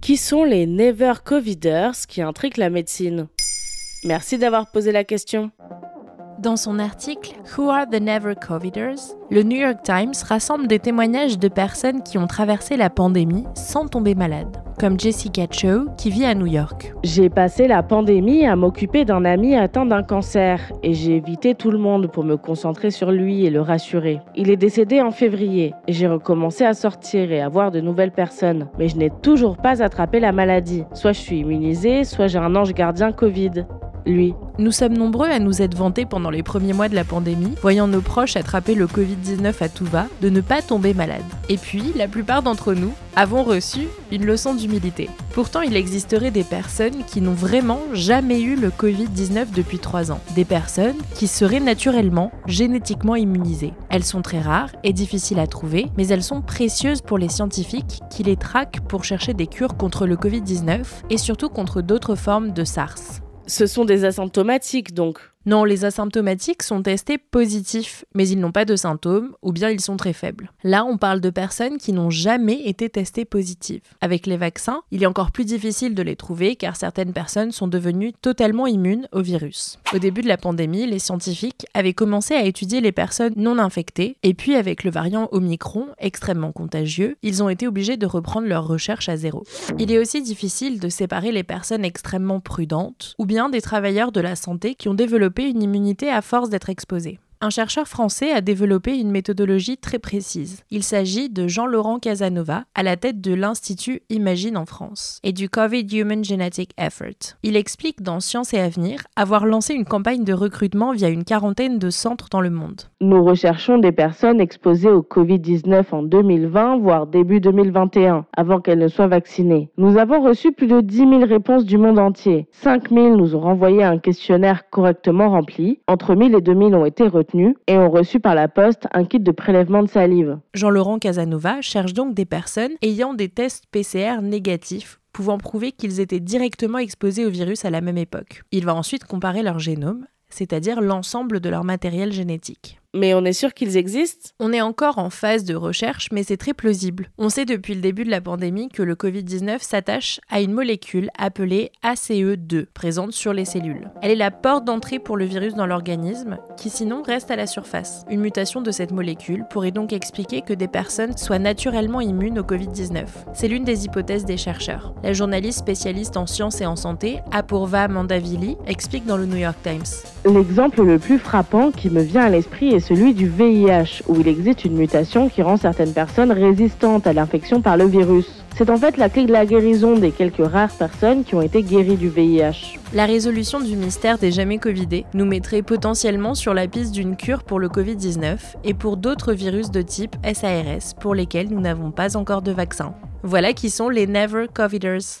Qui sont les Never Coviders qui intriguent la médecine? Merci d'avoir posé la question. Dans son article Who are the Never Coviders, le New York Times rassemble des témoignages de personnes qui ont traversé la pandémie sans tomber malade, comme Jessica Cho qui vit à New York. J'ai passé la pandémie à m'occuper d'un ami atteint d'un cancer et j'ai évité tout le monde pour me concentrer sur lui et le rassurer. Il est décédé en février et j'ai recommencé à sortir et à voir de nouvelles personnes, mais je n'ai toujours pas attrapé la maladie. Soit je suis immunisée, soit j'ai un ange gardien Covid lui. Nous sommes nombreux à nous être vantés pendant les premiers mois de la pandémie, voyant nos proches attraper le Covid-19 à tout va, de ne pas tomber malade. Et puis, la plupart d'entre nous avons reçu une leçon d'humilité. Pourtant, il existerait des personnes qui n'ont vraiment jamais eu le Covid-19 depuis 3 ans. Des personnes qui seraient naturellement, génétiquement immunisées. Elles sont très rares et difficiles à trouver, mais elles sont précieuses pour les scientifiques qui les traquent pour chercher des cures contre le Covid-19 et surtout contre d'autres formes de SARS. Ce sont des asymptomatiques donc. Non, les asymptomatiques sont testés positifs, mais ils n'ont pas de symptômes ou bien ils sont très faibles. Là, on parle de personnes qui n'ont jamais été testées positives. Avec les vaccins, il est encore plus difficile de les trouver car certaines personnes sont devenues totalement immunes au virus. Au début de la pandémie, les scientifiques avaient commencé à étudier les personnes non infectées et puis avec le variant Omicron, extrêmement contagieux, ils ont été obligés de reprendre leurs recherches à zéro. Il est aussi difficile de séparer les personnes extrêmement prudentes ou bien des travailleurs de la santé qui ont développé une immunité à force d'être exposé. Un chercheur français a développé une méthodologie très précise. Il s'agit de Jean-Laurent Casanova, à la tête de l'Institut Imagine en France, et du COVID Human Genetic Effort. Il explique dans Science et Avenir avoir lancé une campagne de recrutement via une quarantaine de centres dans le monde. Nous recherchons des personnes exposées au Covid-19 en 2020, voire début 2021, avant qu'elles ne soient vaccinées. Nous avons reçu plus de 10 000 réponses du monde entier. 5 000 nous ont renvoyé un questionnaire correctement rempli. Entre 1000 et 2000 ont été retenus et ont reçu par la poste un kit de prélèvement de salive. Jean-Laurent Casanova cherche donc des personnes ayant des tests PCR négatifs pouvant prouver qu'ils étaient directement exposés au virus à la même époque. Il va ensuite comparer leur génome, c'est-à-dire l'ensemble de leur matériel génétique. Mais on est sûr qu'ils existent On est encore en phase de recherche, mais c'est très plausible. On sait depuis le début de la pandémie que le Covid-19 s'attache à une molécule appelée ACE2, présente sur les cellules. Elle est la porte d'entrée pour le virus dans l'organisme, qui sinon reste à la surface. Une mutation de cette molécule pourrait donc expliquer que des personnes soient naturellement immunes au Covid-19. C'est l'une des hypothèses des chercheurs. La journaliste spécialiste en sciences et en santé, Apurva Mandavili, explique dans le New York Times. L'exemple le plus frappant qui me vient à l'esprit est celui du VIH, où il existe une mutation qui rend certaines personnes résistantes à l'infection par le virus. C'est en fait la clé de la guérison des quelques rares personnes qui ont été guéries du VIH. La résolution du mystère des jamais Covidés nous mettrait potentiellement sur la piste d'une cure pour le Covid-19 et pour d'autres virus de type SARS pour lesquels nous n'avons pas encore de vaccin. Voilà qui sont les Never Coviders.